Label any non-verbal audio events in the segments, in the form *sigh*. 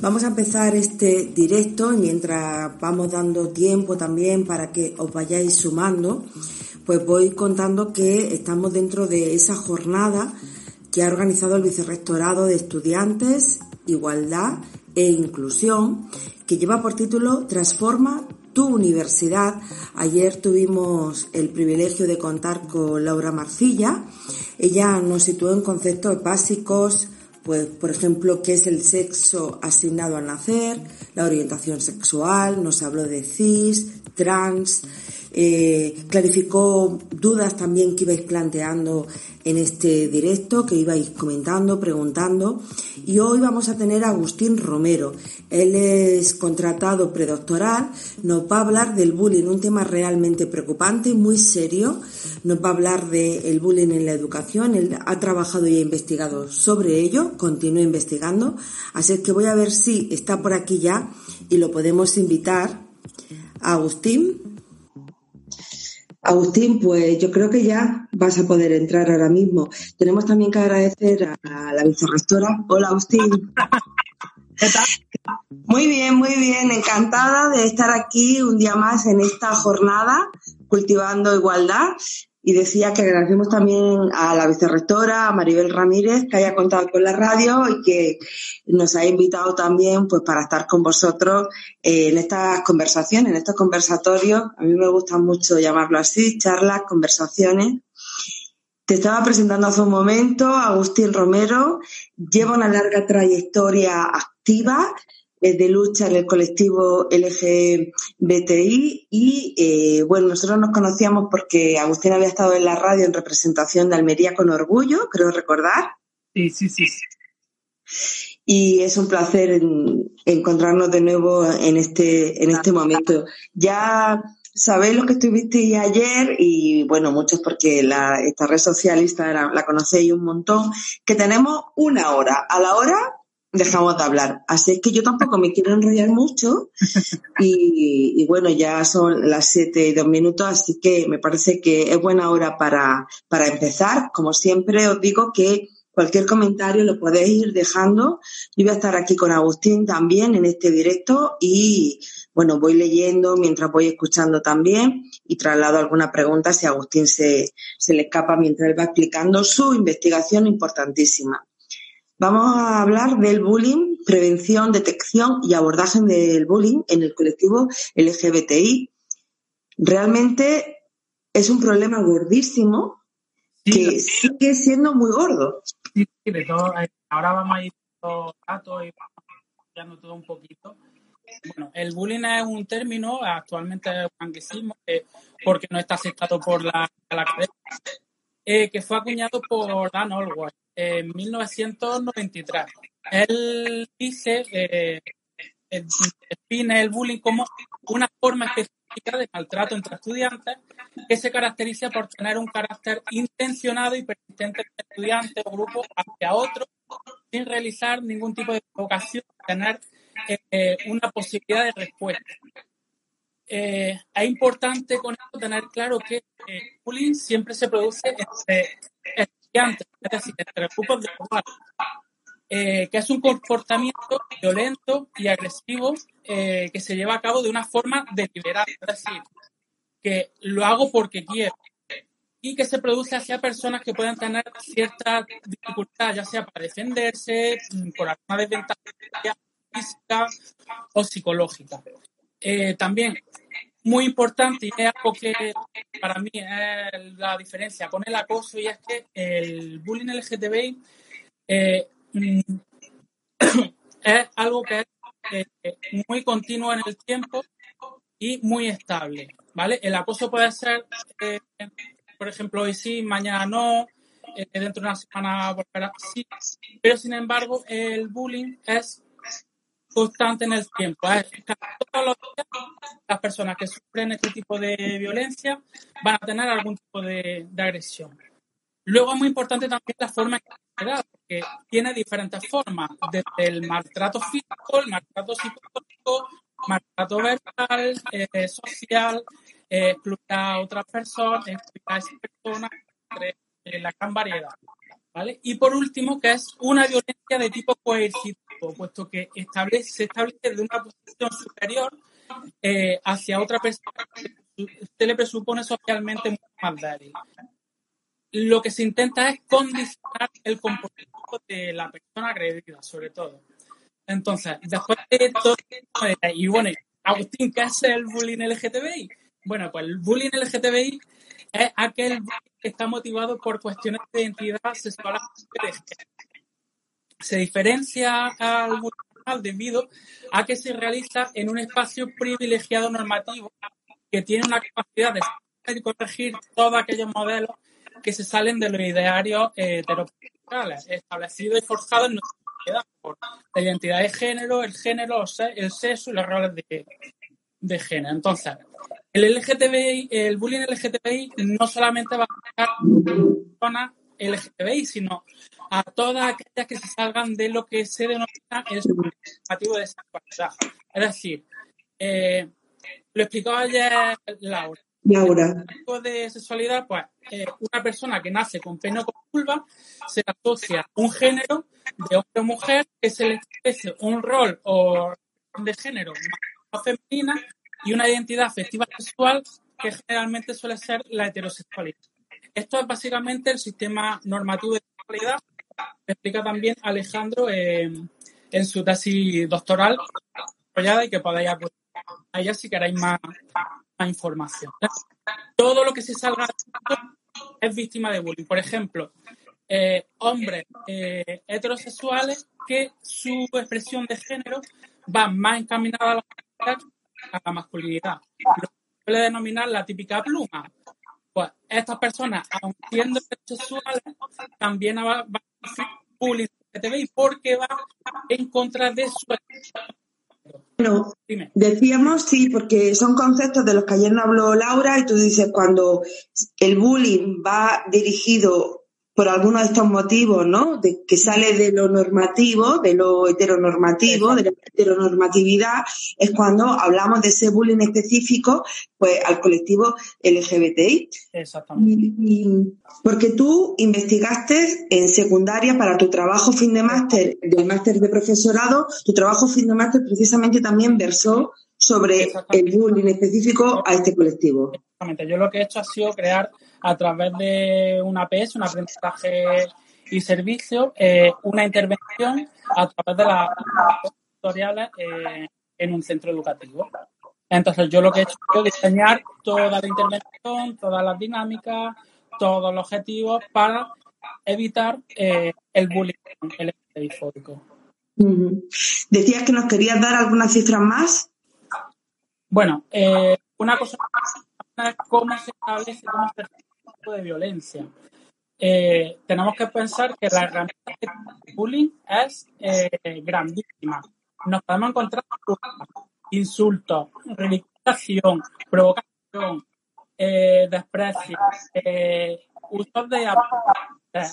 Vamos a empezar este directo mientras vamos dando tiempo también para que os vayáis sumando, pues voy contando que estamos dentro de esa jornada que ha organizado el Vicerrectorado de Estudiantes, Igualdad e Inclusión, que lleva por título Transforma tu universidad. Ayer tuvimos el privilegio de contar con Laura Marcilla. Ella nos situó en conceptos básicos, pues por ejemplo, qué es el sexo asignado al nacer, la orientación sexual, nos habló de cis, trans, eh, clarificó dudas también que ibais planteando en este directo, que ibais comentando, preguntando. Y hoy vamos a tener a Agustín Romero. Él es contratado predoctoral, nos va a hablar del bullying, un tema realmente preocupante, muy serio. Nos va a hablar del bullying en la educación. Él ha trabajado y ha investigado sobre ello, continúa investigando. Así que voy a ver si está por aquí ya y lo podemos invitar. Agustín. Agustín, pues yo creo que ya vas a poder entrar ahora mismo. Tenemos también que agradecer a la vicerrectora. Hola, Agustín. *laughs* ¿Qué tal? Muy bien, muy bien. Encantada de estar aquí un día más en esta jornada cultivando igualdad y decía que agradecemos también a la vicerrectora, a Maribel Ramírez, que haya contado con la radio y que nos ha invitado también pues para estar con vosotros eh, en estas conversaciones, en estos conversatorios. A mí me gusta mucho llamarlo así, charlas, conversaciones. Te estaba presentando hace un momento Agustín Romero, lleva una larga trayectoria activa de lucha en el colectivo LGBTI y eh, bueno, nosotros nos conocíamos porque Agustín había estado en la radio en representación de Almería con orgullo, creo recordar. Sí, sí, sí. Y es un placer encontrarnos de nuevo en este, en este momento. Ya sabéis lo que estuviste ayer y bueno, muchos porque la, esta red social Instagram la conocéis un montón, que tenemos una hora. A la hora dejamos de hablar. Así es que yo tampoco me quiero enrollar mucho y, bueno, ya son las siete y dos minutos, así que me parece que es buena hora para, para empezar. Como siempre os digo que cualquier comentario lo podéis ir dejando. Yo voy a estar aquí con Agustín también en este directo y bueno, voy leyendo mientras voy escuchando también y traslado alguna pregunta si a Agustín se, se le escapa mientras él va explicando su investigación importantísima. Vamos a hablar del bullying, prevención, detección y abordaje del bullying en el colectivo LGBTI. Realmente es un problema gordísimo que sigue siendo muy gordo. Sí, de todo, eh, ahora vamos a ir los datos y vamos todo un poquito. Bueno, el bullying es un término, actualmente es un anglicismo, eh, porque no está aceptado por la, la academia, eh, que fue acuñado por Dan Allward en 1993. Él dice, eh, define el bullying como una forma específica de maltrato entre estudiantes que se caracteriza por tener un carácter intencionado y persistente de estudiante o grupo hacia otro sin realizar ningún tipo de provocación, tener eh, una posibilidad de respuesta. Eh, es importante con esto tener claro que el eh, bullying siempre se produce entre estudiantes, es decir, entre grupos de igual, eh, que es un comportamiento violento y agresivo eh, que se lleva a cabo de una forma deliberada, es decir, que lo hago porque quiero y que se produce hacia personas que pueden tener cierta dificultad, ya sea para defenderse, mm, por alguna desventaja física o psicológica. Eh, también muy importante y es algo que para mí es la diferencia con el acoso y es que el bullying LGTBI eh, *coughs* es algo que es eh, muy continuo en el tiempo y muy estable, ¿vale? El acoso puede ser, eh, por ejemplo, hoy sí, mañana no, dentro de una semana volverá sí, pero sin embargo el bullying es constante en el tiempo. Todos los días, las personas que sufren este tipo de violencia van a tener algún tipo de, agresión. Luego es muy importante también la forma en que se da, porque tiene diferentes formas, desde el maltrato físico, el maltrato psicológico, maltrato verbal, eh, social, eh, explotar a otras personas, explotar a esas personas, entre la gran variedad. Y por último, que es una violencia de tipo coercitivo puesto que establece, se establece de una posición superior eh, hacia otra persona que se le presupone socialmente más débil. Lo que se intenta es condicionar el comportamiento de la persona agredida, sobre todo. Entonces, después de esto, y bueno, Agustín, ¿qué es el bullying LGTBI? Bueno, pues el bullying LGTBI es aquel que está motivado por cuestiones de identidad sexual. Se diferencia al debido a que se realiza en un espacio privilegiado normativo que tiene una capacidad de corregir todos aquellos modelos que se salen de los idearios eh, establecidos y forjados en nuestra sociedad por la identidad de género, el género, el sexo y los roles de, de género. Entonces, el LGTBI, el bullying LGTBI no solamente va a afectar a personas LGTBI, sino a todas aquellas que se salgan de lo que se denomina el normativo de sexualidad. Es decir, eh, lo explicaba ayer Laura. Laura. El de sexualidad, pues, eh, una persona que nace con pene o con vulva se asocia a un género de hombre o mujer que se le establece un rol o de género femenina y una identidad afectiva sexual que generalmente suele ser la heterosexualidad. Esto es básicamente el sistema normativo de sexualidad que explica también Alejandro en su tesis doctoral y que podéis acudir a ella si queréis más, más información. Todo lo que se salga es víctima de bullying. Por ejemplo, eh, hombres eh, heterosexuales que su expresión de género va más encaminada a la a la masculinidad. Lo que suele denominar la típica pluma. Pues estas personas, aunque siendo sexuales, también van a sufrir bullying porque va en contra de su bueno, decíamos sí, porque son conceptos de los que ayer no habló Laura y tú dices cuando el bullying va dirigido por alguno de estos motivos, ¿no? De que sale de lo normativo, de lo heteronormativo, de la heteronormatividad, es cuando hablamos de ese bullying específico, pues al colectivo LGBTI. Exactamente. porque tú investigaste en secundaria para tu trabajo fin de máster, del máster de profesorado, tu trabajo fin de máster precisamente también versó sobre el bullying específico a este colectivo. Exactamente. Yo lo que he hecho ha sido crear a través de una PS, un aprendizaje y servicio, eh, una intervención a través de las tutoriales eh, en un centro educativo. Entonces, yo lo que he hecho es diseñar toda la intervención, todas las dinámicas, todos los objetivos para evitar eh, el bullying LGTBI-fóbico. Decías que nos querías dar algunas cifras más. Bueno, una cosa es cómo se establece, cómo se de violencia. Eh, tenemos que pensar que la herramienta de bullying es eh, grandísima. Nos podemos encontrar insultos, ridiculización, provocación, eh, desprecio, usos de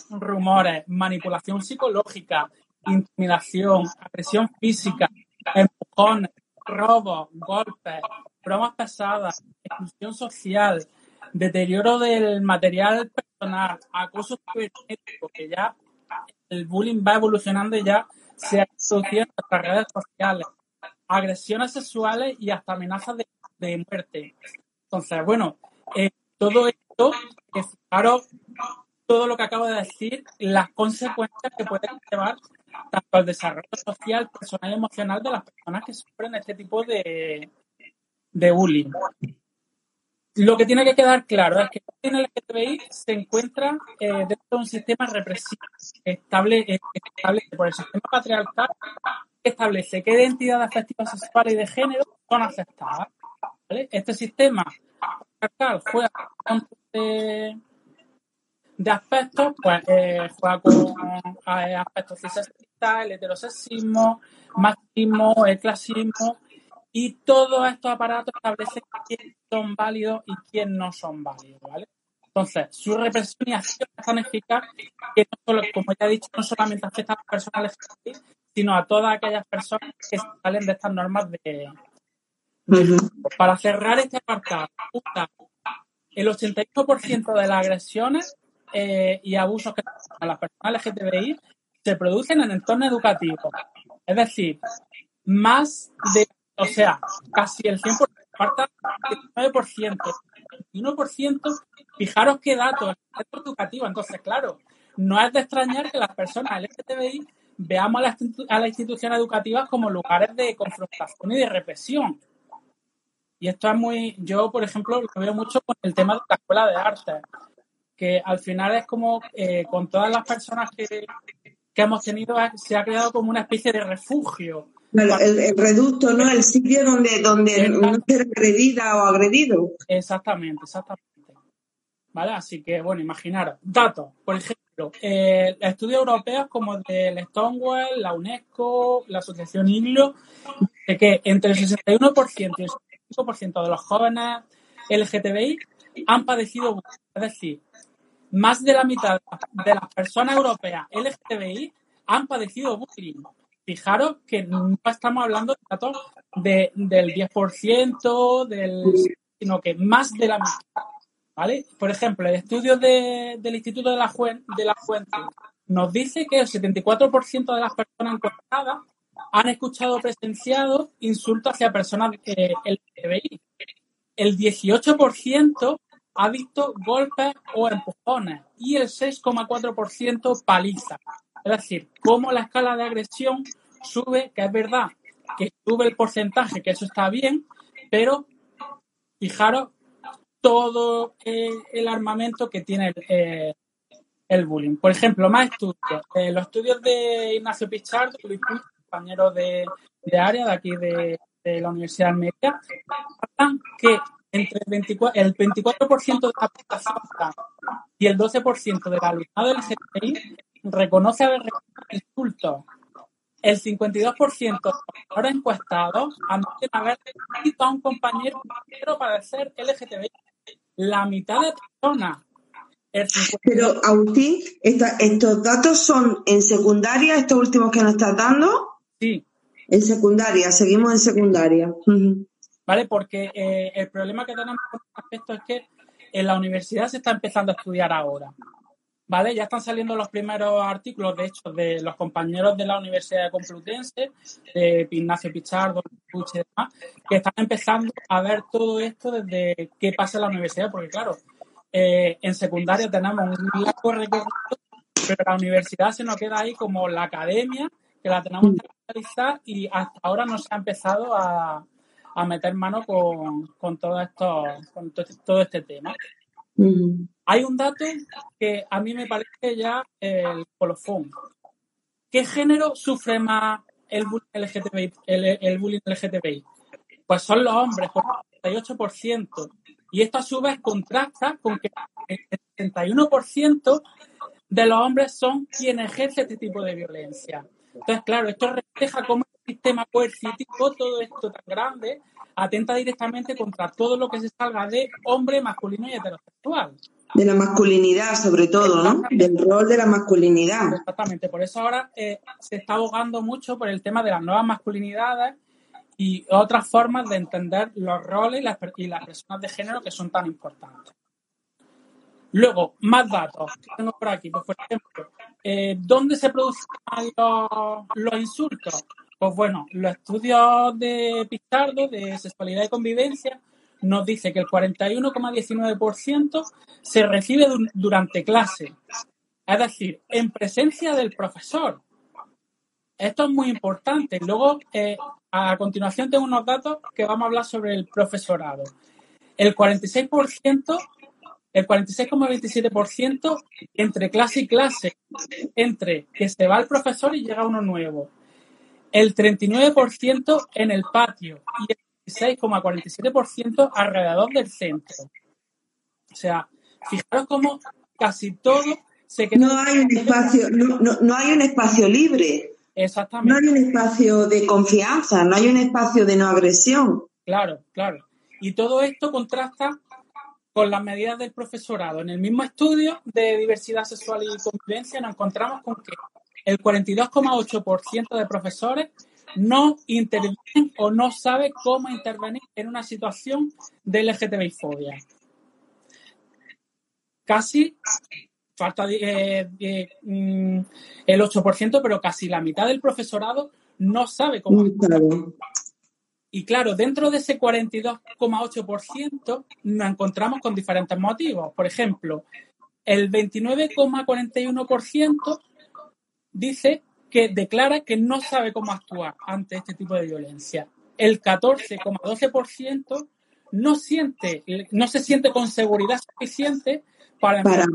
rumores, manipulación psicológica, intimidación, agresión física, empujones, robos, golpes, bromas pesadas, exclusión social, deterioro del material personal, acoso cibernético, que ya el bullying va evolucionando y ya se introducido en nuestras redes sociales, agresiones sexuales y hasta amenazas de, muerte. Entonces, bueno, eh, todo esto, fijaros todo lo que acabo de decir, las consecuencias que pueden llevar tanto al desarrollo social, personal y emocional de las personas que sufren este tipo de, de bullying. Lo que tiene que quedar claro es que el LGTBI se encuentra eh, dentro de un sistema represivo estable, eh, establece por el sistema patriarcal que establece qué identidades afectivas sexuales y de género son aceptadas. Este sistema patriarcal juega con de, de aspectos, pues eh, juega con aspectos cisexistas, el heterosexismo, machismo, el clasismo y todos estos aparatos establecen quiénes son válidos y quiénes no son válidos, ¿vale? Entonces, su represión y acción es tan eficaz que, no solo, como ya he dicho, no solamente afecta a las personas sino a todas aquellas personas que salen de estas normas de... Para cerrar este apartado, el 81% de las agresiones eh, y abusos que a las personas LGTBI se producen en entornos educativos. Es decir, más de, o sea, casi el 100%, falta el 9%, 21%, fijaros qué datos, el educativo. Entonces, claro, no es de extrañar que las personas LGTBI veamos a las, a las instituciones educativas como lugares de confrontación y de represión. Y esto es muy, yo por ejemplo lo veo mucho con el tema de la escuela de arte, que al final es como eh, con todas las personas que, que hemos tenido se ha creado como una especie de refugio. el, reducto, ¿no? El sitio donde, donde no ser agredida o agredido. Exactamente, exactamente. ¿Vale? Así que, bueno, imaginaros. Datos, por ejemplo, eh, estudios europeos como el Stonewall, la UNESCO, la Asociación IGLO, de que entre el 61% y el 65% de los jóvenes LGTBI han padecido Es decir, más de la mitad de las personas europeas LGTBI han padecido bullying. Fijaros que no estamos hablando de datos de, del 10%, del, sino que más de la mitad. ¿Vale? Por ejemplo, el estudio de, del Instituto de la, de la Juventud nos dice que el 74% de las personas encuestadas han escuchado o presenciado insultos hacia personas eh, LGTBI. El 18% ha visto golpes o empujones y el 6,4% paliza. Es decir, cómo la escala de agresión sube, que es verdad que sube el porcentaje, que eso está bien, pero fijaros todo el armamento que tiene el, el bullying. Por ejemplo, más estudios. Eh, los estudios de Ignacio Pichardo, compañero de, área de aquí de, de la Universidad Almería, hablan que entre el 24%, el 24% de la población y el 12% del alumnado del GTI reconoce haber recibido insultos. El 52% de los encuestados admiten haber recibido a un compañero para ser LGTBI. La mitad de personas. Pero, Agustín, ¿estos datos son en secundaria, estos últimos que nos estás dando? Sí. En secundaria, seguimos en secundaria. ¿Vale? Porque eh, el problema que tenemos con este aspecto es que en la universidad se está empezando a estudiar ahora. ¿Vale? Ya están saliendo los primeros artículos, de hecho, de los compañeros de la Universidad de Complutense, de Ignacio Pichardo, y demás, que están empezando a ver todo esto desde qué pasa en la universidad, porque claro, eh, en secundaria tenemos un largo recorrido, pero la universidad se nos queda ahí como la academia, que la tenemos que realizar y hasta ahora no se ha empezado a, a meter mano con, con todo esto, con todo este tema. Hay un dato que a mí me parece ya el colofón. ¿Qué género sufre más el bullying LGTBI? El, bullying LGTBI? Pues son los hombres, por el 38%. Y esto a su vez contrasta con que el 71% de los hombres son quienes ejercen este tipo de violencia. Entonces, claro, esto refleja cómo sistema coercitivo, todo esto tan grande, atenta directamente contra todo lo que se salga de hombre, masculino y heterosexual. De la masculinidad, sobre todo, ¿no? Del rol de la masculinidad. Exactamente, por eso ahora eh, se está abogando mucho por el tema de las nuevas masculinidades y otras formas de entender los roles y las, personas de género que son tan importantes. Luego, más datos que tengo por aquí. Pues, por ejemplo, eh, ¿dónde se producen los insultos? Pues bueno, los estudios de Pizardo de sexualidad y convivencia nos dice que el 41,19% se recibe durante clase, es decir, en presencia del profesor. Esto es muy importante. Luego, eh, a continuación tengo unos datos que vamos a hablar sobre el profesorado. El 46%, el 46,27% entre clase y clase, entre que se va el profesor y llega uno nuevo el 39% en el patio y el 16,47% alrededor del centro. O sea, fijaros cómo casi todo se queda. No hay un espacio, no, no, hay un espacio libre. Exactamente. No hay un espacio de confianza, no hay un espacio de no agresión. Claro, claro. Y todo esto contrasta con las medidas del profesorado. En el mismo estudio de diversidad sexual y convivencia nos encontramos con que el 42,8% de profesores no intervienen o no sabe cómo intervenir en una situación de LGTBI-fobia. Casi, falta eh, mm, el 8%, pero casi la mitad del profesorado no sabe cómo actuar. Y claro, dentro de ese 42,8% nos encontramos con diferentes motivos. Por ejemplo, el 29,41% dice que declara que no sabe cómo actuar ante este tipo de violencia. El 14,12% no siente, no se siente con seguridad suficiente para, para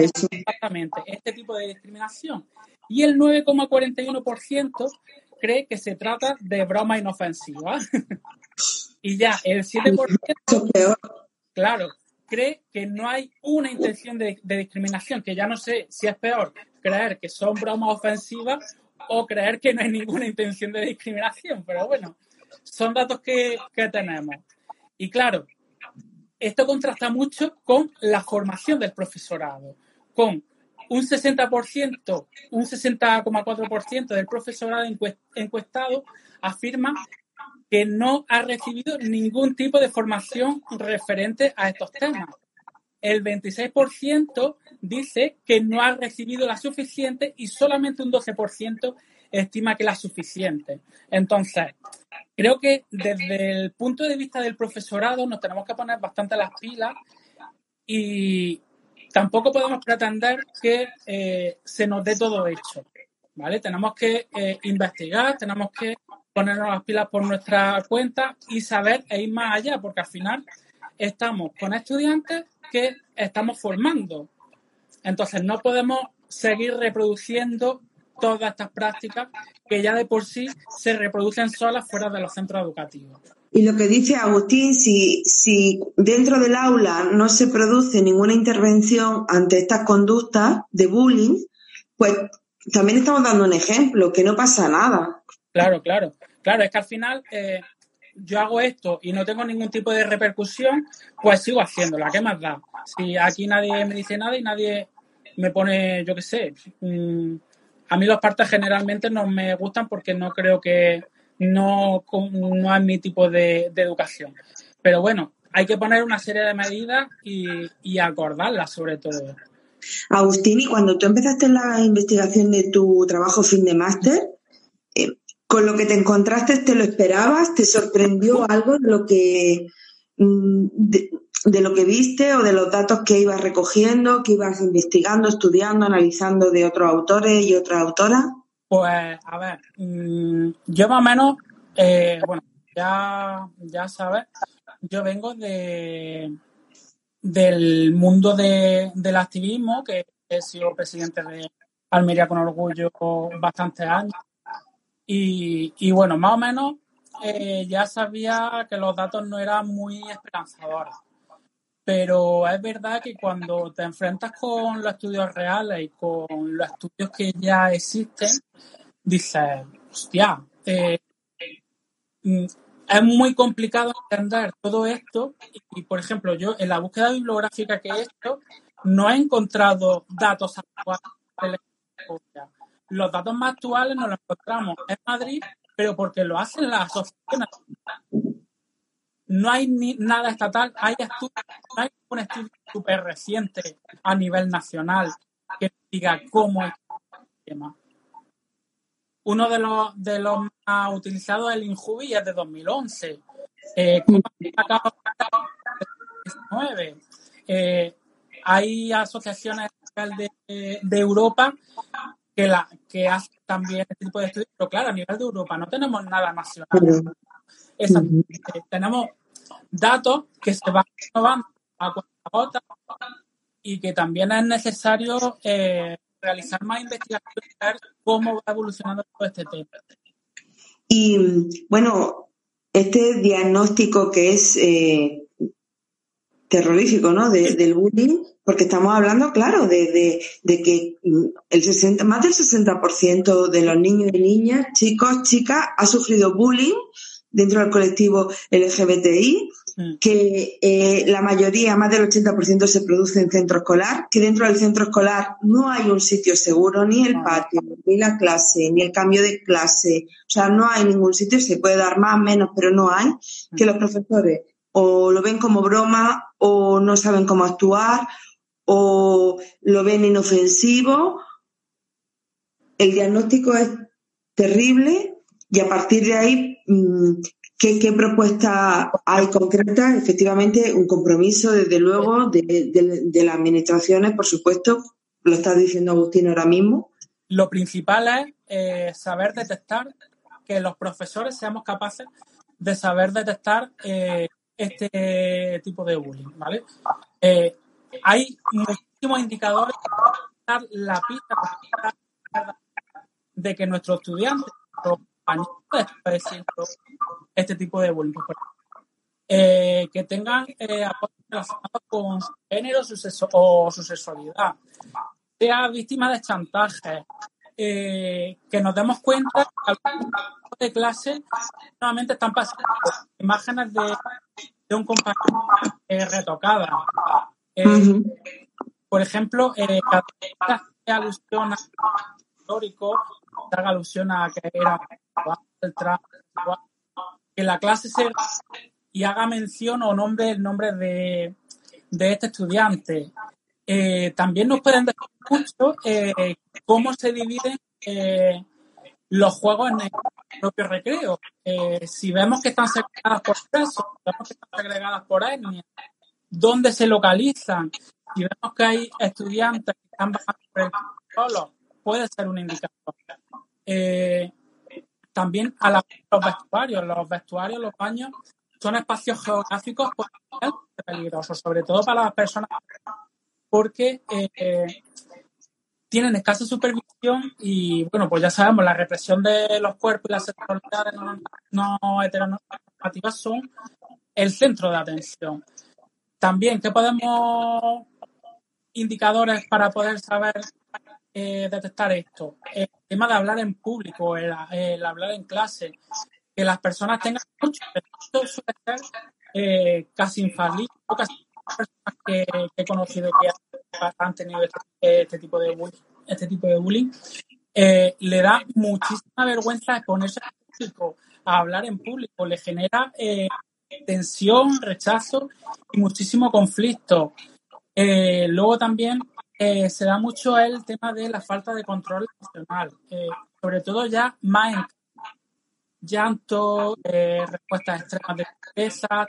exactamente este tipo de discriminación. Y el 9,41% cree que se trata de broma inofensiva. *laughs* y ya, el 7%, claro, cree que no hay una intención de, discriminación, que ya no sé si es peor creer que son bromas ofensivas o creer que no hay ninguna intención de discriminación, pero bueno, son datos que, que tenemos. Y claro, esto contrasta mucho con la formación del profesorado, con un 60%, un 60,4% del profesorado encuestado afirma que no ha recibido ningún tipo de formación referente a estos temas. El 26% dice que no ha recibido la suficiente y solamente un 12% estima que la suficiente. Entonces, creo que desde el punto de vista del profesorado nos tenemos que poner bastante las pilas y tampoco podemos pretender que eh, se nos dé todo hecho. ¿vale? Tenemos que eh, investigar, tenemos que ponernos las pilas por nuestra cuenta y saber e ir más allá, porque al final estamos con estudiantes que estamos formando. Entonces no podemos seguir reproduciendo todas estas prácticas que ya de por sí se reproducen solas fuera de los centros educativos. Y lo que dice Agustín, si, si dentro del aula no se produce ninguna intervención ante estas conductas de bullying, pues también estamos dando un ejemplo, que no pasa nada. Claro, claro. Claro, es que al final eh, yo hago esto y no tengo ningún tipo de repercusión, pues sigo haciéndola. ¿Qué más da? Si aquí nadie me dice nada y nadie me pone, yo qué sé, mm, a mí los partes generalmente no me gustan porque no creo que no, no es mi tipo de, educación. Pero bueno, hay que poner una serie de medidas y, y acordarlas sobre todo. Agustín, y cuando tú empezaste la investigación de tu trabajo fin de máster, ¿con lo que te encontraste te lo esperabas? ¿Te sorprendió algo de lo que mm, de lo que viste o de los datos que ibas recogiendo, que ibas investigando, estudiando, analizando de otros autores y otras autoras? Pues, a ver, mm, yo más o menos, eh, bueno, ya, ya sabes, yo vengo de del mundo del activismo, que he sido presidente de Almería con orgullo bastantes años. Y, bueno, más o menos eh, ya sabía que los datos no eran muy esperanzadores. Pero es verdad que cuando te enfrentas con los estudios reales y con los estudios que ya existen, dices, hostia, eh, mm, es muy complicado entender todo esto y, por ejemplo, yo en la búsqueda bibliográfica que he hecho no he encontrado datos actuales de la historia. Los datos más actuales nos los encontramos en Madrid, pero porque lo hacen las asociaciones no hay ni nada estatal, hay estudios, hay un estudio súper reciente a nivel nacional que diga cómo es el tema. Uno de los, de los más utilizados es el INJUBI, es de 2011. Eh, eh, hay asociaciones de, de Europa que, la, que hacen también este tipo de estudios, pero claro, a nivel de Europa no tenemos nada nacional. tenemos datos que se van renovando a cuenta y que también es necesario eh, realizar más investigaciones ver cómo va evolucionando todo este tema. Y bueno, este diagnóstico que es eh, terrorífico, ¿no? del bullying, porque estamos hablando, claro, de, de, que el 60, más del 60% de los niños y niñas, chicos, chicas, ha sufrido bullying dentro del colectivo LGBTI, mm. que eh, la mayoría, más del 80% se produce en centro escolar, que dentro del centro escolar no hay un sitio seguro, ni el patio, ni la clase, ni el cambio de clase, o sea, no hay ningún sitio, se puede dar más, menos, pero no hay, mm. que los profesores o lo ven como broma, o no saben cómo actuar, o lo ven inofensivo. El diagnóstico es terrible Y a partir de ahí, mm, ¿qué, qué propuesta hay concreta? Efectivamente, un compromiso, desde luego, de, de las administraciones, por supuesto, lo está diciendo Agustín ahora mismo. Lo principal es eh, saber detectar que los profesores seamos capaces de saber detectar eh, este tipo de bullying, ¿vale? Eh, hay muchísimos indicadores para la pista de que nuestros estudiantes, nuestros compañeros este tipo de bullying. que tengan apoyo relacionados con su género o su sexualidad, sea víctima de chantaje, eh, que nos demos cuenta que algunos de clase nuevamente están pasando imágenes de, de un compañero eh, retocada. Eh, por ejemplo, vez que alusión a histórico, haga alusión a que era el que la clase se y haga mención o nombre el nombre de, de este estudiante. Eh, también nos pueden decir mucho eh, cómo se dividen eh, los juegos en el propio recreo. si vemos que están segregadas por sexo, vemos que están segregadas por etnia, dónde se localizan, si vemos que hay estudiantes que están bajando por el solo, puede ser un indicador. también a los vestuarios, los vestuarios, los baños, son espacios geográficos peligrosos, sobre todo para las personas porque eh, tienen escasa supervisión y, bueno, pues ya sabemos, la represión de los cuerpos y las sexualidades no, heteronormativas son el centro de atención. También, ¿qué podemos indicadores para poder saber eh, detectar esto? El tema de hablar en público, el, hablar en clase, que las personas tengan mucho, esto suele ser eh, casi infalible, casi personas que, he conocido que han tenido este, este, tipo de bullying, este tipo de bullying, eh, le da muchísima vergüenza exponerse público, a hablar en público, le genera eh, tensión, rechazo y muchísimo conflicto. Eh, luego también se da mucho el tema de la falta de control emocional, sobre todo ya más en llanto, respuestas extremas de tristeza,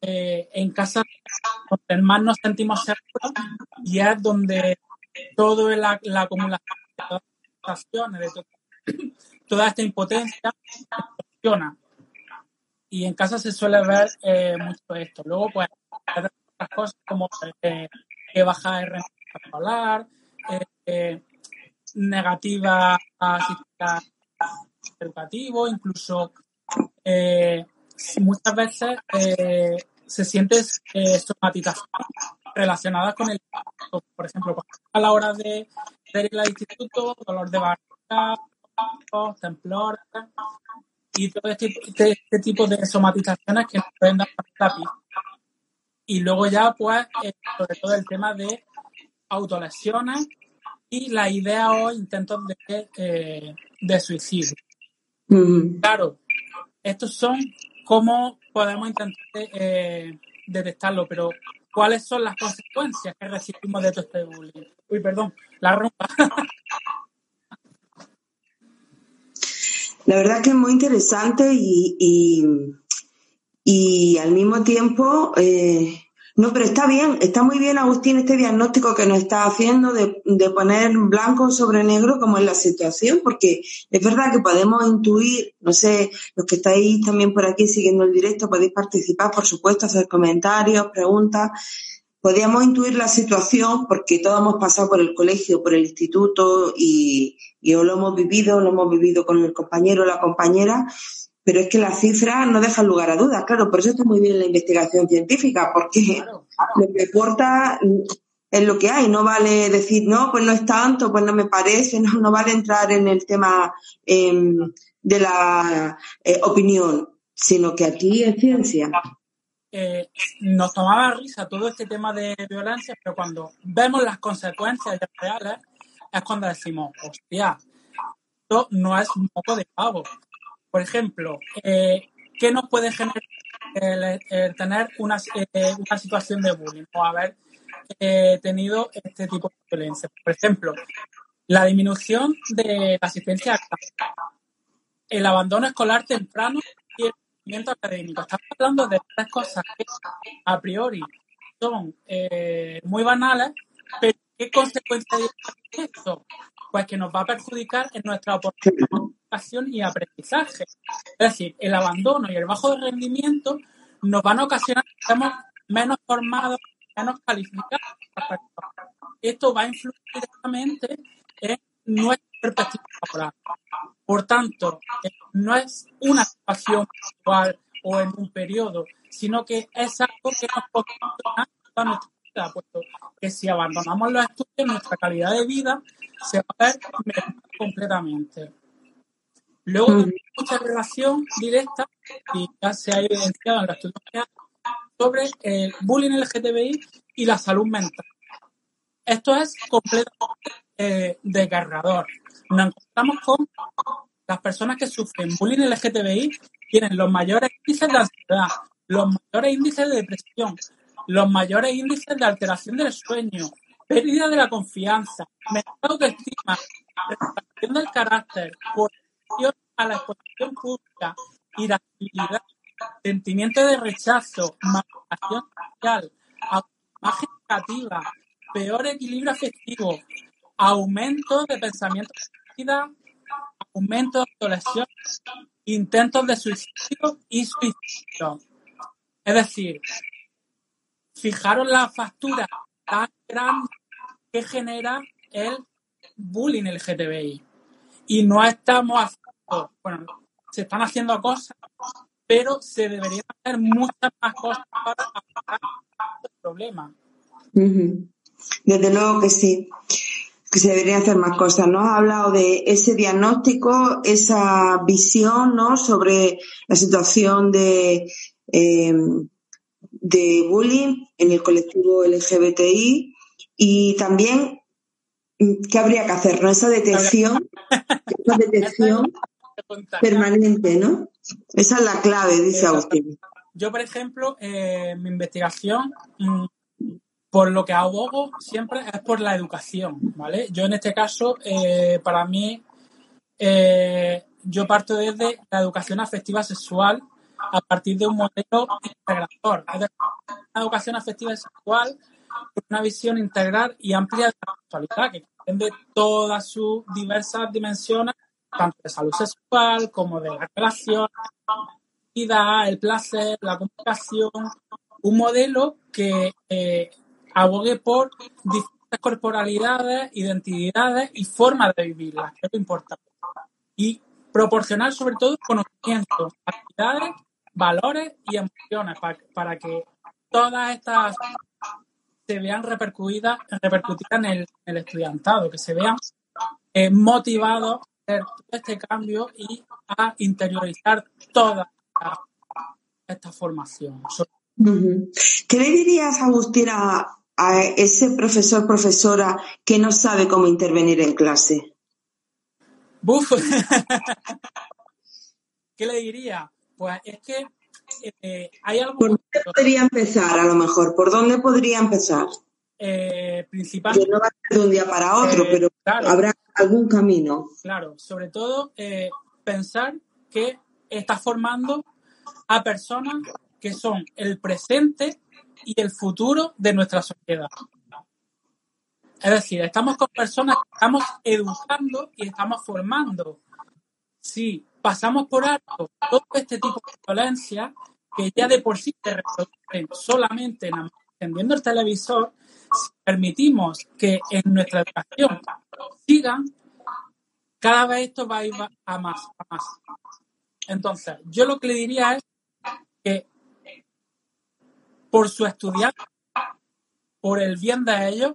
eh, en casa donde más nos sentimos seguros y es donde toda la, la acumulación de de *coughs* toda esta impotencia funciona. Y en casa se suele ver eh, mucho esto. Luego, pues, otras cosas como eh, que baja el rendimiento escolar, eh, negativa sistema educativo, incluso muchas veces se siente eh, somatización relacionada con el por ejemplo, a la hora de, ir al instituto, dolor de barriga, temblor y todo este, este, este, tipo de somatizaciones que nos pueden dar la pista. Y luego ya, pues, eh, sobre todo el tema de autolesiones y la idea o intentos de, eh, de suicidio. Mm. Claro, estos son cómo podemos intentar eh, detectarlo, pero ¿cuáles son las consecuencias que recibimos de todo este bullying? Uy, perdón, la ropa. La verdad que es muy interesante y, y, y al mismo tiempo eh, no, pero está bien, está muy bien, Agustín, este diagnóstico que nos está haciendo de, poner blanco sobre negro como es la situación, porque es verdad que podemos intuir, no sé, los que estáis también por aquí siguiendo el directo, podéis participar, por supuesto, hacer comentarios, preguntas. Podríamos intuir la situación porque todos hemos pasado por el colegio, por el instituto y, y lo hemos vivido, lo hemos vivido con el compañero o la compañera pero es que las cifras no dejan lugar a dudas, claro, por eso está muy bien la investigación científica, porque lo que importa es lo que hay, no vale decir, no, pues no es tanto, pues no me parece, *laughs* no, no vale entrar en el tema em, de la eh, opinión, sino que aquí es ciencia. Eh, nos tomaba risa todo este tema de violencia, pero cuando vemos las consecuencias reales es cuando decimos, hostia, esto no es un poco de pavo. Por ejemplo, eh, ¿qué nos puede generar el, tener una, eh, una, situación de bullying o haber eh, tenido este tipo de violencia? Por ejemplo, la disminución de la asistencia el abandono escolar temprano y el rendimiento académico. Estamos hablando de tres cosas que a priori son muy banales, pero ¿qué consecuencias tiene esto? Pues que nos va a perjudicar en nuestra oportunidad de educación y aprendizaje. Es decir, el abandono y el bajo rendimiento nos van a ocasionar que estemos menos formados, menos calificados. Esto va a influir directamente en nuestra perspectiva laboral. Por tanto, no es una situación actual o en un periodo, sino que es algo que nos condiciona toda nuestra vida, puesto que si abandonamos los estudios, nuestra calidad de vida se va a ver completamente. Luego, hay mucha relación directa, y ya se ha evidenciado en la estudios sobre el bullying LGTBI y la salud mental. Esto es completamente eh, desgarrador. Nos encontramos con las personas que sufren bullying LGTBI tienen los mayores índices de ansiedad, los mayores índices de depresión, los mayores índices de alteración del sueño, pérdida de la confianza, menor autoestima, representación del carácter, corrupción a la exposición pública, irascibilidad, sentimiento de rechazo, manipulación social, imagen negativa, peor equilibrio afectivo, aumento de pensamiento de aumento de autolesión, intentos de suicidio y suicidio. Es decir, fijaros la factura tan grande que genera el bullying LGTBI. Y no estamos haciendo, bueno, se están haciendo cosas, pero se deberían hacer muchas más cosas para abordar el problema. Desde luego que sí, que se deberían hacer más cosas, ¿no? Ha hablado de ese diagnóstico, esa visión, ¿no? Sobre la situación de, eh, de bullying en el colectivo LGBTI y también qué habría que hacer, ¿no? Esa detección, esa detección permanente, ¿no? Esa es la clave, dice Agustín. Yo, por ejemplo, eh, mi investigación, mm, por lo que abogo siempre es por la educación, ¿vale? Yo en este caso, eh, para mí, eh, yo parto desde la educación afectiva sexual a partir de un modelo integrador. Es decir, una educación afectiva sexual con una visión integral y amplia de la sexualidad, que comprende todas sus diversas dimensiones, tanto de salud sexual como de la relación, el placer, la comunicación, un modelo que eh, abogue por distintas corporalidades, identidades y formas de vivirlas, que es lo importante. Y proporcionar sobre todo conocimientos, actividades valores y emociones para, que todas estas se vean repercutidas, repercutidas en el, estudiantado, que se vean eh, motivados a hacer todo este cambio y a interiorizar toda esta, formación. ¿Qué le dirías, Agustín, a, a ese profesor, profesora que no sabe cómo intervenir en clase? Buf. *laughs* ¿Qué le diría? Pues es que eh, hay algo... ¿Por dónde podría empezar a lo mejor? ¿Por dónde podría empezar? Eh, principalmente... no va a ser de un día para otro, eh, pero habrá algún camino. Claro, sobre todo pensar que está formando a personas que son el presente y el futuro de nuestra sociedad. Es decir, estamos con personas que estamos educando y estamos formando. Sí, pasamos por alto todo este tipo de violencia que ya de por sí se reproducen solamente encendiendo el televisor, si permitimos que en nuestra educación sigan, cada vez esto va a ir a más, a más. Entonces, yo lo que le diría es que por su estudiante, por el bien de ellos,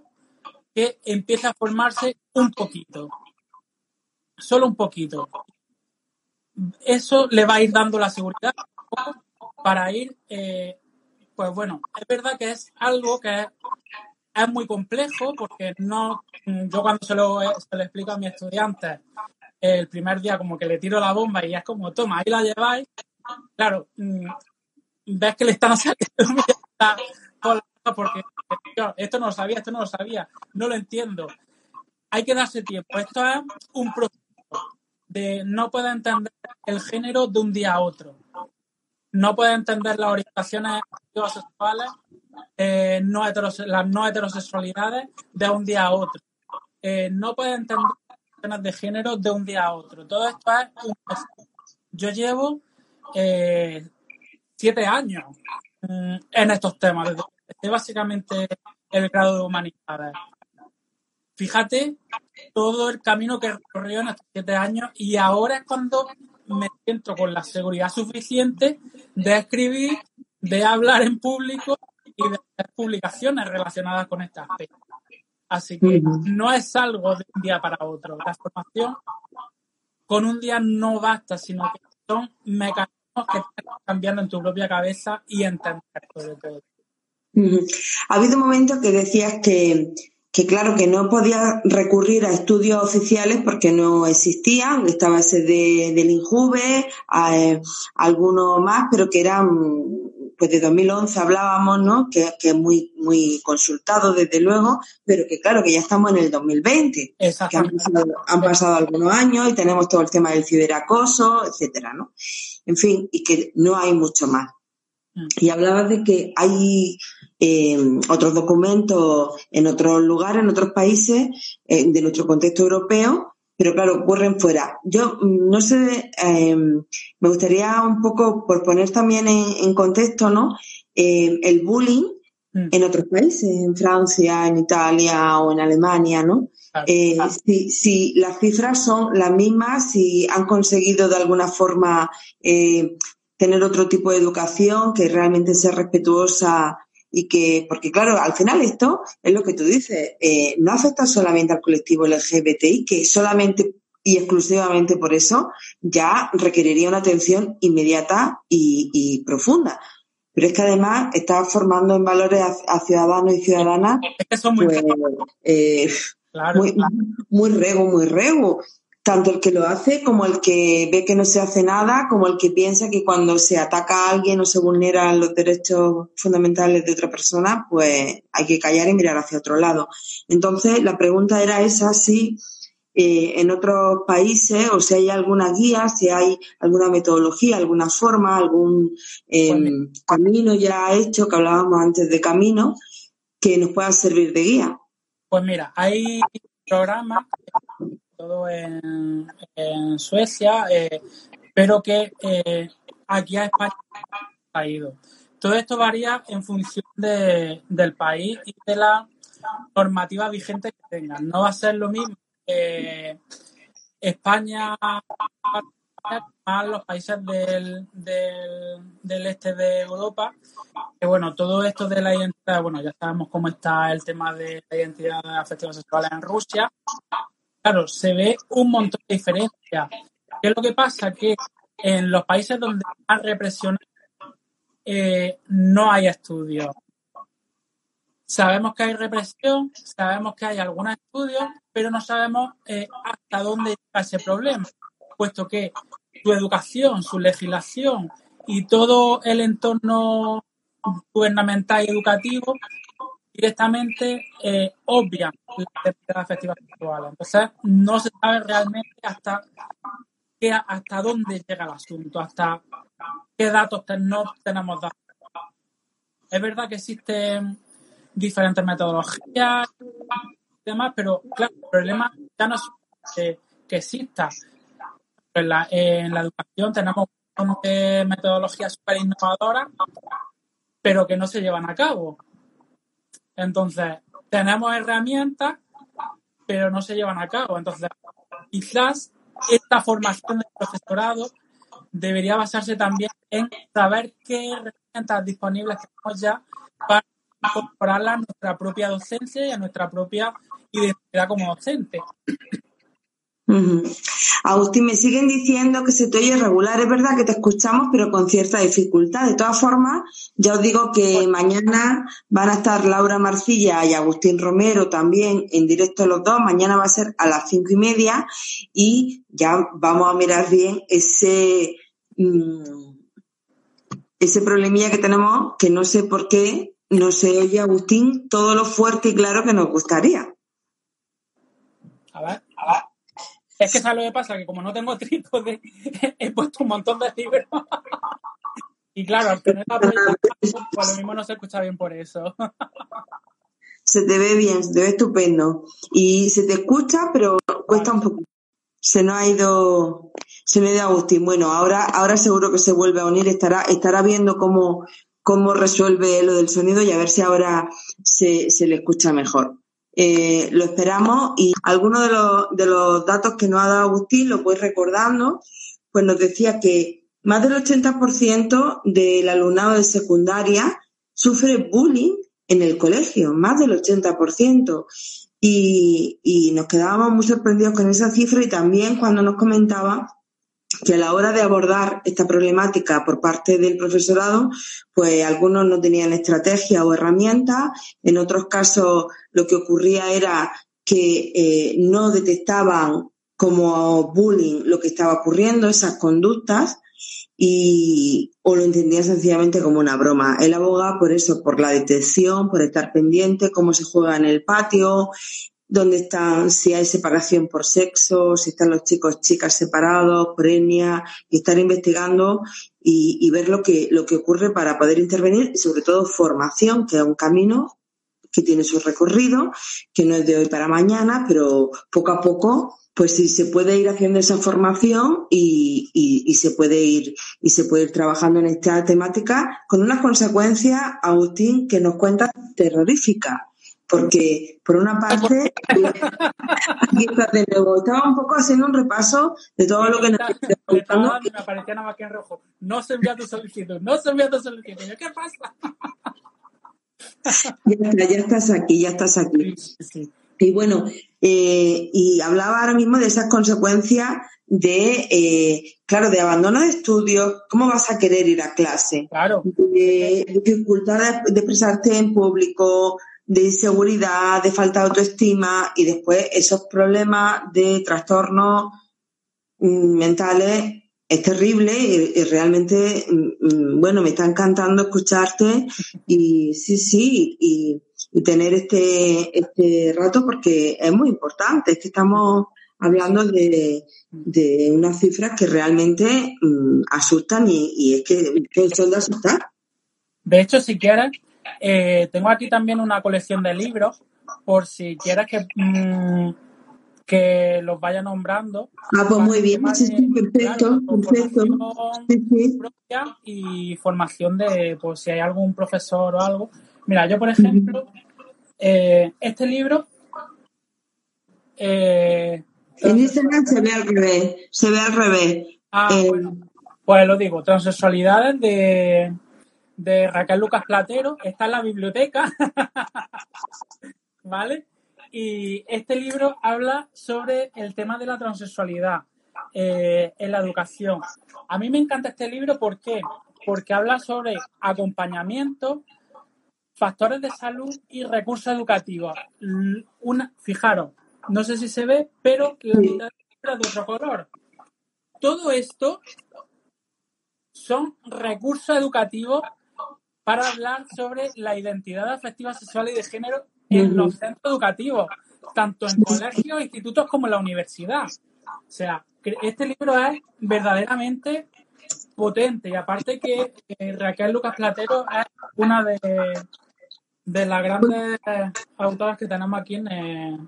que empiece a formarse un poquito, solo un poquito, eso le va a ir dando la seguridad para ir, eh, pues bueno, es verdad que es algo que es, muy complejo porque no, yo cuando se lo, se lo explico a mis estudiantes el primer día como que le tiro la bomba y es como, toma, ahí la lleváis, claro, mm, ves que le están *laughs* saliendo porque esto no lo sabía, esto no lo sabía, no lo entiendo. Hay que darse tiempo. Esto es un proceso de no puede entender el género de un día a otro. No puede entender las orientaciones sexuales, eh, las no heterosexualidades de un día a otro. Eh, no puede entender las de género de un día a otro. Todo esto es un Yo llevo eh, siete años mm, en estos temas, desde básicamente el grado de humanidades. Fíjate todo el camino que he recorrido en estos siete años y ahora es cuando me siento con la seguridad suficiente de escribir, de hablar en público y de hacer publicaciones relacionadas con este aspecto. Así que no es algo de un día para otro. La formación con un día no basta, sino que son mecanismos que están cambiando en tu propia cabeza y entender sobre todo. Ha habido momentos que decías que que claro que no podía recurrir a estudios oficiales porque no existían, estaba ese de, del INJUVE, eh, algunos más, pero que eran, pues de 2011 hablábamos, ¿no? Que, es muy, muy consultado desde luego, pero que claro que ya estamos en el 2020, que han pasado, han pasado algunos años y tenemos todo el tema del ciberacoso, etcétera, ¿no? En fin, y que no hay mucho más. Mm. Y hablabas de que hay eh, otros documentos en otros lugares, en otros países eh, de nuestro contexto europeo, pero claro, ocurren fuera. Yo mm, no sé, eh, me gustaría un poco, por poner también en, contexto, ¿no? el bullying mm. en otros países, en Francia, en Italia o en Alemania, ¿no? si, si, las cifras son las mismas, si han conseguido de alguna forma tener otro tipo de educación que realmente sea respetuosa y que, porque claro, al final esto es lo que tú dices, eh, no afecta solamente al colectivo LGBTI, que solamente y exclusivamente por eso ya requeriría una atención inmediata y, profunda. Pero es que además está formando en valores a, ciudadanos y ciudadanas muy, pues, eh, muy, muy rego, muy rego tanto el que lo hace como el que ve que no se hace nada, como el que piensa que cuando se ataca a alguien o se vulneran los derechos fundamentales de otra persona, pues hay que callar y mirar hacia otro lado. Entonces, la pregunta era esa, si eh, en otros países o si hay alguna guía, si hay alguna metodología, alguna forma, algún em, camino ya hecho, que hablábamos antes de camino, que nos pueda servir de guía. Pues mira, hay programas todo en, Suecia, eh, pero que eh, aquí a España ha ido. Todo esto varía en función del país y de la normativa vigente que tengan. No va a ser lo mismo España más los países del, del, este de Europa, que bueno, todo esto de la identidad, bueno, ya sabemos cómo está el tema de la identidad afectiva sexual en Rusia, claro, se ve un montón de diferencias. ¿Qué es lo que pasa? Que en los países donde hay represión eh, no hay estudios. Sabemos que hay represión, sabemos que hay algunos estudios, pero no sabemos eh, hasta dónde está ese problema, puesto que su educación, su legislación y todo el entorno gubernamental y educativo directamente eh, obvian la identidad afectiva sexual. Entonces, no se sabe realmente hasta qué, hasta dónde llega el asunto, hasta qué datos no tenemos datos. Es verdad que existen diferentes metodologías y demás, pero claro, el problema ya no es que, exista. En la, en la educación tenemos metodologías súper innovadoras, pero que no se llevan a cabo. Entonces, tenemos herramientas, pero no se llevan a cabo. Entonces, quizás esta formación del profesorado debería basarse también en saber qué herramientas disponibles tenemos ya para incorporarlas a nuestra propia docencia y a nuestra propia identidad como docente. Agustín, me siguen diciendo que se te oye regular. Es verdad que te escuchamos, pero con cierta dificultad. De todas formas, ya os digo que mañana van a estar Laura Marcilla y Agustín Romero también en directo los dos. Mañana va a ser a las cinco y media y ya vamos a mirar bien ese, mm, ese problemilla que tenemos, que no sé por qué no se oye, Agustín, todo lo fuerte y claro que nos gustaría. A ver. Es que ¿sabes lo que pasa? Que como no tengo trípode, *laughs* he puesto un montón de libros. y claro, al tener la pues lo mismo no se escucha bien por eso. se te ve bien, se te ve estupendo. Y se te escucha, pero cuesta un poco. Se nos ha ido, se me ha ido Agustín. Bueno, ahora, ahora seguro que se vuelve a unir, estará, estará viendo cómo, cómo resuelve lo del sonido y a ver si ahora se, se le escucha mejor. Eh, lo esperamos y algunos de los, de los datos que nos ha dado Agustín, lo voy recordando, pues nos decía que más del 80% del alumnado de secundaria sufre bullying en el colegio, más del 80%. Y, y nos quedábamos muy sorprendidos con esa cifra y también cuando nos comentaba que a la hora de abordar esta problemática por parte del profesorado, pues algunos no tenían estrategia o herramientas, en otros casos lo que ocurría era que eh, no detectaban como bullying lo que estaba ocurriendo, esas conductas, y o lo entendían sencillamente como una broma. Él aboga por eso, por la detección, por estar pendiente, cómo se juega en el patio, dónde están, si hay separación por sexo, si están los chicos, chicas separados, por etnia, y estar investigando y, ver lo que, lo que ocurre para poder intervenir y sobre todo formación, que es un camino que tiene su recorrido, que no es de hoy para mañana, pero poco a poco pues sí se puede ir haciendo esa formación y, y, y, se puede ir y se puede ir trabajando en esta temática con unas consecuencias, Agustín, que nos cuenta terroríficas porque por una parte, aquí está de nuevo, estaba un poco haciendo un repaso de todo lo que nos. Me aparecía nada más que en rojo. No se envía tu solicitud, no se envía tu solicitud. ¿Qué pasa? ya, ya estás aquí, ya estás aquí. Sí, Y bueno, eh, y hablaba ahora mismo de esas consecuencias de, eh, claro, de abandono de estudios, ¿cómo vas a querer ir a clase? Claro. De dificultad de expresarte en público, de inseguridad, de falta de autoestima y después esos problemas de trastornos mm, mentales es terrible y, realmente, mm, mm, bueno, me está encantando escucharte *laughs* y sí, sí, y, tener este, este rato porque es muy importante, es que estamos hablando de, de unas cifras que realmente asustan y, y es que, que, son de asustar. De hecho, si quieres, eh, tengo aquí también una colección de libros, por si quieres que, mmm, que los vaya nombrando. Ah, pues muy bien, sí, sí, perfecto, perfecto. Sí, y formación de, pues si hay algún profesor o algo. Mira, yo por ejemplo, eh, este libro... Eh, en Instagram se ve al revés, se ve al revés. Ah, bueno, pues lo digo, transexualidades de de Raquel Lucas Platero, está en la biblioteca, *laughs* ¿vale? Y este libro habla sobre el tema de la transexualidad eh, en la educación. A mí me encanta este libro, ¿por qué? Porque habla sobre acompañamiento, factores de salud y recursos educativos. Una, fijaros, no sé si se ve, pero la mitad es de otro color. Todo esto son recursos educativos para hablar sobre la identidad afectiva sexual y de género en los centros educativos, tanto en colegios, institutos como en la universidad. O sea, este libro es verdaderamente potente y aparte que eh, Raquel Lucas Platero es una de, de las grandes autoras que tenemos aquí en, eh,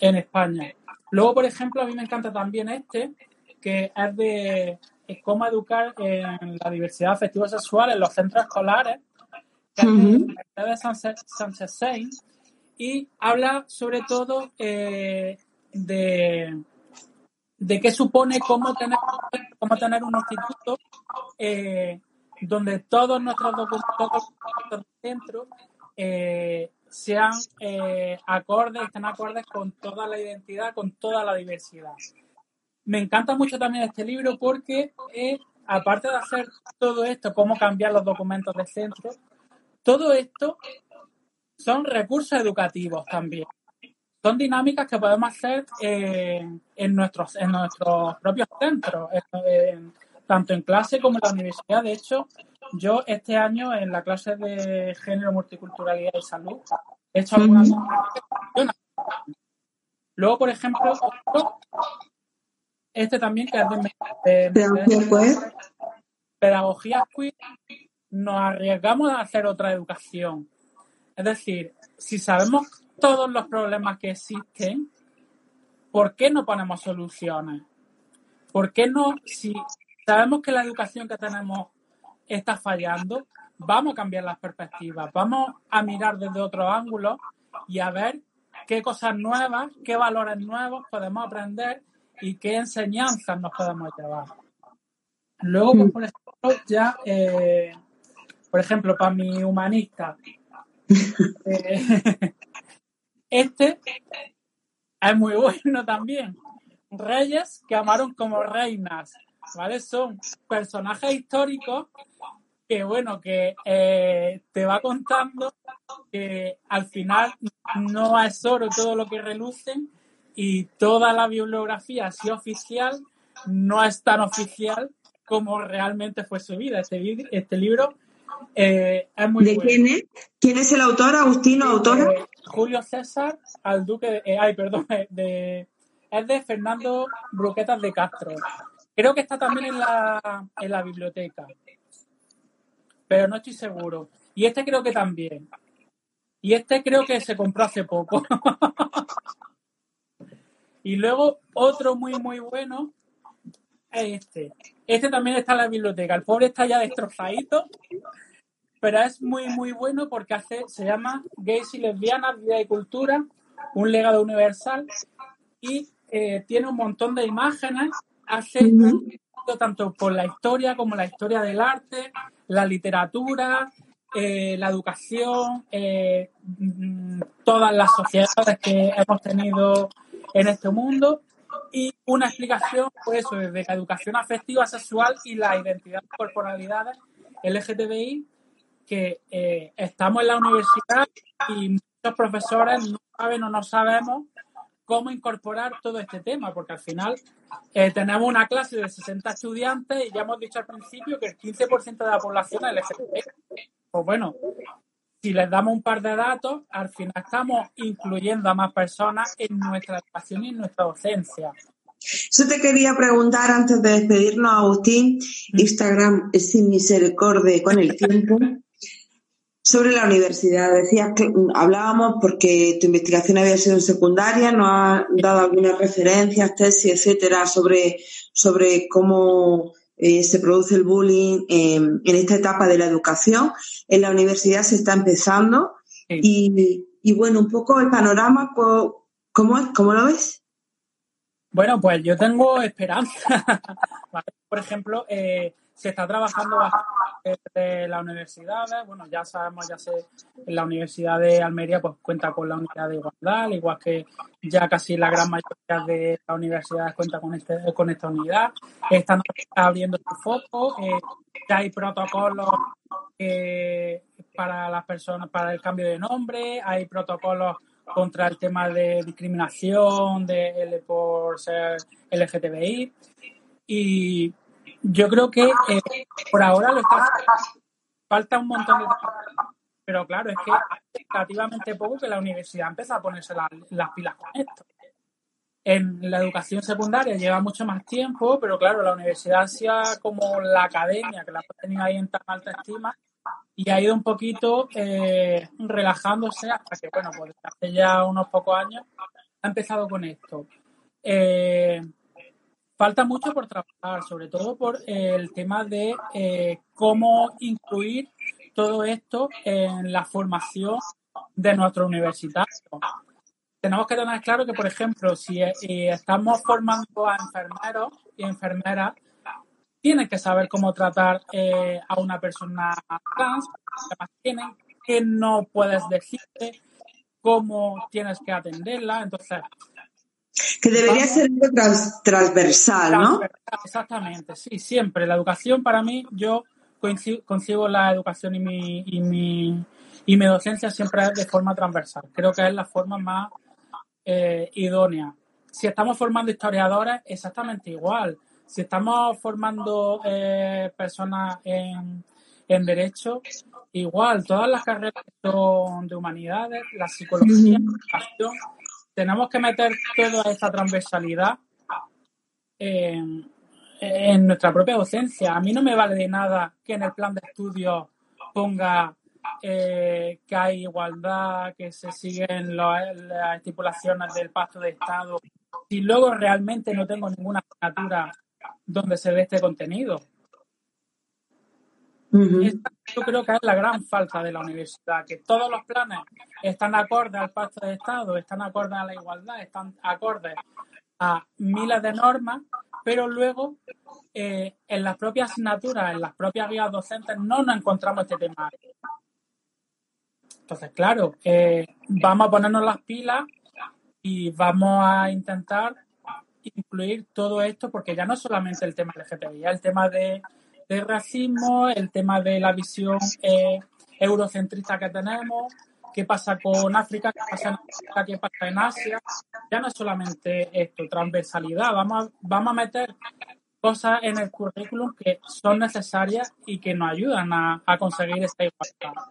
en España. Luego, por ejemplo, a mí me encanta también este, que es de cómo educar en la diversidad afectiva sexual en los centros escolares, que de Sánchez Sein, y habla sobre todo eh, de, de qué supone cómo tener, cómo tener un instituto eh, donde todos nuestros documentos dentro eh, sean acordes, estén acordes con toda la identidad, con toda la diversidad. Me encanta mucho también este libro porque, eh, aparte de hacer todo esto, cómo cambiar los documentos de centro, todo esto son recursos educativos también. Son dinámicas que podemos hacer eh, en, nuestros, en nuestros propios centros, tanto en clase como en la universidad. De hecho, yo este año en la clase de género, multiculturalidad y salud he hecho algunas Luego, por ejemplo, este también que es de, pedagogía queer, nos arriesgamos a hacer otra educación. Es decir, si sabemos todos los problemas que existen, ¿por qué no ponemos soluciones? ¿Por qué no, si sabemos que la educación que tenemos está fallando, vamos a cambiar las perspectivas, vamos a mirar desde otro ángulo y a ver qué cosas nuevas, qué valores nuevos podemos aprender y qué enseñanzas nos podemos llevar. Luego, pues, por ejemplo, ya, eh, por ejemplo, para mi humanista, eh, *laughs* este es muy bueno también. Reyes que amaron como reinas, ¿vale? Son personajes históricos que, bueno, que eh, te va contando que al final no es oro todo lo que relucen y toda la bibliografía así oficial no es tan oficial como realmente fue su vida. Este, este libro eh, es muy ¿De quién es? ¿Quién es el autor? ¿Agustino, autor? Julio César, al duque de... Eh, ay, perdón, de, es de Fernando Bruquetas de Castro. Creo que está también en la, en la biblioteca, pero no estoy seguro. Y este creo que también. Y este creo que se compró hace poco. *laughs* y luego otro muy, muy bueno es este. Este también está en la biblioteca. El pobre está ya destrozadito, pero es muy, muy bueno porque hace, se llama Gays y Lesbianas, Vida y Cultura, un legado universal. Y eh, tiene un montón de imágenes, hace tanto por la historia como la historia del arte, la literatura, eh, la educación, eh, mm, todas las sociedades que hemos tenido en este mundo y una explicación, pues eso, desde la educación afectiva, sexual y la identidad de corporalidades LGTBI, que estamos en la universidad y muchos profesores no saben o no sabemos cómo incorporar todo este tema, porque al final eh, tenemos una clase de 60 estudiantes y ya hemos dicho al principio que el 15% de la población es LGTB. Pues bueno, si les damos un par de datos, al final estamos incluyendo a más personas en nuestra educación y en nuestra docencia. Yo te quería preguntar antes de despedirnos, Agustín, mm. Instagram es sin misericordia con el tiempo. Sobre la universidad, decías que hablábamos porque tu investigación había sido en secundaria, nos has dado algunas referencias, tesis, etcétera, sobre, sobre cómo eh, se produce el bullying en esta etapa de la educación. En la universidad se está empezando y, y, bueno, un poco el panorama, ¿cómo, es? ¿cómo lo ves? Bueno, pues yo tengo esperanza. *laughs* Por ejemplo, eh, se está trabajando bastante en la universidad. Bueno, ya sabemos, ya sé, la Universidad de Almería pues cuenta con la unidad de igualdad, igual que ya casi la gran mayoría de las universidades cuenta con este con esta unidad. Están abriendo su foco, eh, ya hay protocolos eh, para las personas, para el cambio de nombre, hay protocolos contra el tema de discriminación de, por ser LGTBI y yo creo que eh, por ahora lo está falta un montón de pero claro, es que relativamente poco que la universidad empieza a ponerse las pilas con esto. En la educación secundaria lleva mucho más tiempo, pero claro, la universidad sea como la academia, que la tenía ahí en tan alta estima, y ha ido un poquito eh, relajándose hasta que, bueno, pues hace ya unos pocos años ha empezado con esto. Eh, falta mucho por trabajar, sobre todo por el tema de eh, cómo incluir todo esto en la formación de nuestro universitario. Tenemos que tener claro que, por ejemplo, si, estamos formando a enfermeros y enfermeras, tienen que saber cómo tratar eh, a una persona trans, tienen que no puedes decirte cómo tienes que atenderla. Entonces, que debería ser transversal, ¿no? Exactamente, sí, siempre. La educación para mí, yo concibo la educación y mi, y mi, y mi docencia siempre es de forma transversal. Creo que es la forma más eh, idónea. Si estamos formando historiadores, exactamente igual. Si estamos formando eh, personas en, en derecho, igual. Todas las carreras son de humanidades, la psicología, la educación, tenemos que meter toda esta transversalidad en, nuestra propia docencia. A mí no me vale de nada que en el plan de estudio ponga eh, que hay igualdad, que se siguen las estipulaciones del pacto de Estado, y luego realmente no tengo ninguna asignatura donde se ve este contenido. Yo creo que es la gran falta de la universidad, que todos los planes están acordes al pacto de Estado, están acordes a la igualdad, están acordes a miles de normas, pero luego eh, en las propias asignaturas, en las propias guías docentes, no nos encontramos este tema. Entonces, claro, eh, vamos a ponernos las pilas y vamos a intentar incluir todo esto, porque ya no es solamente el tema LGTBI, ya el tema de, racismo, el tema de la visión eh, eurocentrista que tenemos, qué pasa con África, qué pasa en África, qué pasa en Asia. Ya no es solamente esto, transversalidad, vamos vamos a meter cosas en el currículum que son necesarias y que nos ayudan a, conseguir esta igualdad.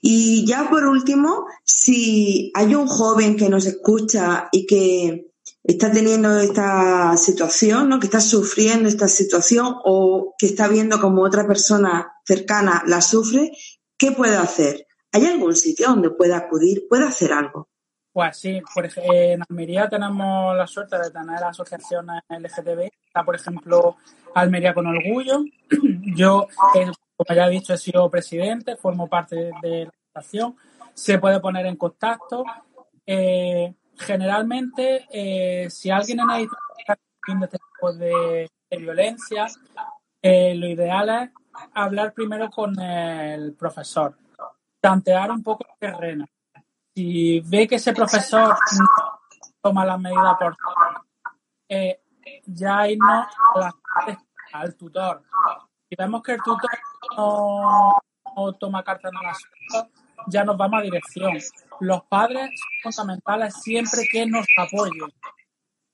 Y ya por último, si hay un joven que nos escucha y que está teniendo esta situación, ¿no? que está sufriendo esta situación o que está viendo como otra persona cercana la sufre, ¿qué puede hacer? ¿Hay algún sitio donde pueda acudir? ¿Puede hacer algo? Pues sí, por ejemplo, en Almería tenemos la suerte de tener asociaciones LGTB. Está, por ejemplo, Almería con Orgullo. *clears throat* Yo, eh, como ya he dicho, he sido presidente, formo parte de la asociación. Se puede poner en contacto. Eh, generalmente, eh, si alguien necesita de este tipo de, violencia, lo ideal es hablar primero con el profesor, tantear un poco el terreno si ve que ese profesor toma las medidas por eh, ya irnos al tutor. Si vemos que el tutor no, toma carta en el asunto, ya nos vamos a dirección. Los padres son fundamentales siempre que nos apoyen.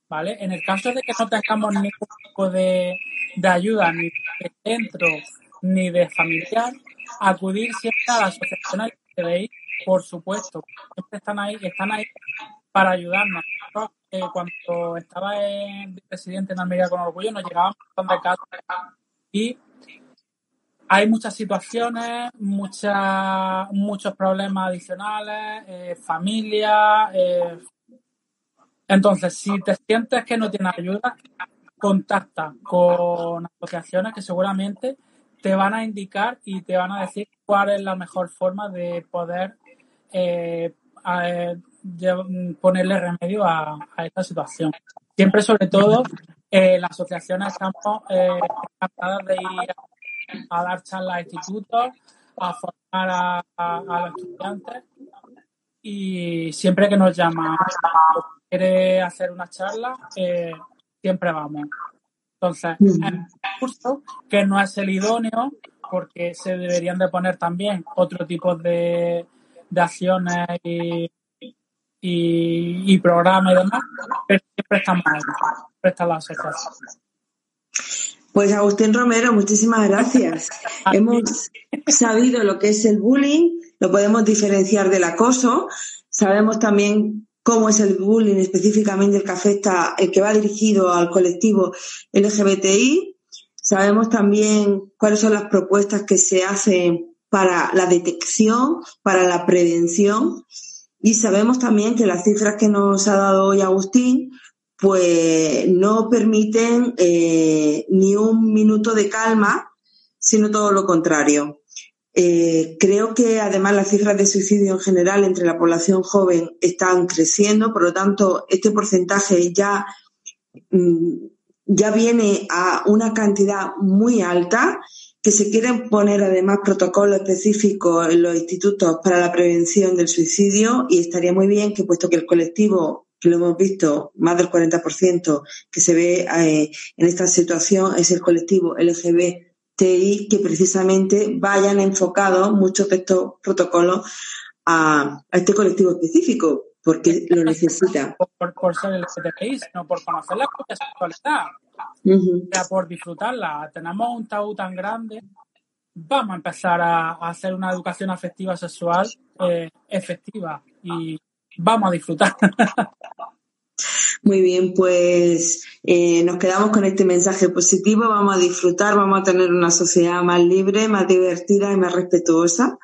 ¿Vale? En el caso de que no tengamos ningún tipo de, de ayuda, ni de centro, ni de familiar, acudir siempre a la asociación LGTBI por supuesto, siempre están ahí, están ahí para ayudarnos. Eh, cuando estaba en presidente en Almería con Orgullo, nos llegaban un montón de casos y hay muchas situaciones, muchas, muchos problemas adicionales, eh, familia. Eh. Entonces, si te sientes que no tienes ayuda, contacta con asociaciones que seguramente te van a indicar y te van a decir cuál es la mejor forma de poder eh, ponerle remedio a, esta situación. Siempre, sobre todo, eh, las asociaciones estamos eh, encantadas de ir a, dar charlas a institutos, a formar a, los estudiantes y siempre que nos llama quiere hacer una charla, eh, siempre vamos. Entonces, es un curso que no es el idóneo porque se deberían de poner también otro tipo de, de acciones y, y, programas y demás, pero siempre estamos ahí, siempre está la asociación. Pues Agustín Romero, muchísimas gracias. *laughs* Hemos sabido lo que es el bullying, lo podemos diferenciar del acoso, sabemos también cómo es el bullying específicamente el que afecta, el que va dirigido al colectivo LGBTI, sabemos también cuáles son las propuestas que se hacen para la detección, para la prevención. Y sabemos también que las cifras que nos ha dado hoy Agustín, pues no permiten eh, ni un minuto de calma, sino todo lo contrario. Eh, creo que además las cifras de suicidio en general entre la población joven están creciendo, por lo tanto, este porcentaje ya, mm, ya viene a una cantidad muy alta que se quieren poner además protocolos específicos en los institutos para la prevención del suicidio y estaría muy bien que puesto que el colectivo que lo hemos visto, más del 40% que se ve eh, en esta situación es el colectivo LGBTI, que precisamente vayan enfocados muchos de estos protocolos a, este colectivo específico, porque lo necesita. Por, por ser LGBTI, sino por conocer la sexualidad por disfrutarla. Tenemos un tabú tan grande, vamos a empezar a, hacer una educación afectiva sexual eh, efectiva y vamos a disfrutar. *laughs* Muy bien, pues eh, nos quedamos con este mensaje positivo, vamos a disfrutar, vamos a tener una sociedad más libre, más divertida y más respetuosa.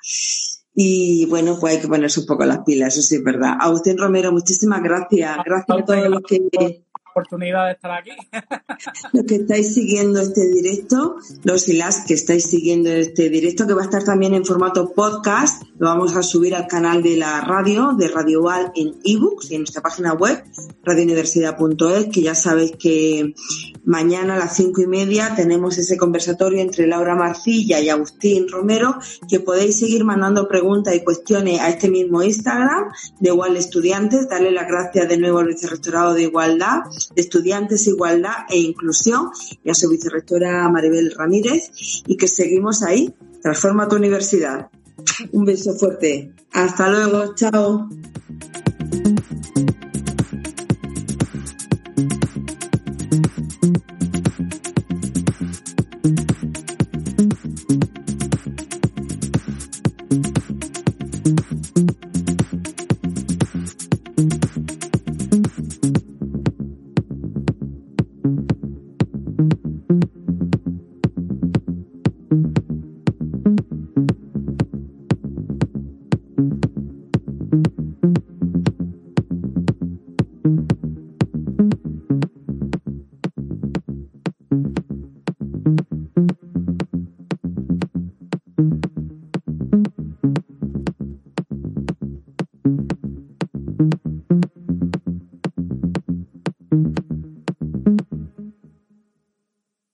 Y bueno, pues hay que ponerse un poco las pilas, eso sí es verdad. Agustín Romero, muchísimas gracias. Gracias a todos los que oportunidad de estar aquí. *laughs* los que estáis siguiendo este directo, los y las que estáis siguiendo este directo, que va a estar también en formato podcast, lo vamos a subir al canal de la radio, de Radio Val en ebooks y en nuestra página web, radiouniversidad.es, que ya sabéis que mañana a las cinco y media tenemos ese conversatorio entre Laura Marcilla y Agustín Romero, que podéis seguir mandando preguntas y cuestiones a este mismo Instagram de Igual Estudiantes. Darle las gracias de nuevo al vicerrectorado de Igualdad Estudiantes, Igualdad e Inclusión y a su vicerrectora Maribel Ramírez y que seguimos ahí. Transforma tu universidad. Un beso fuerte. Hasta luego. Chao.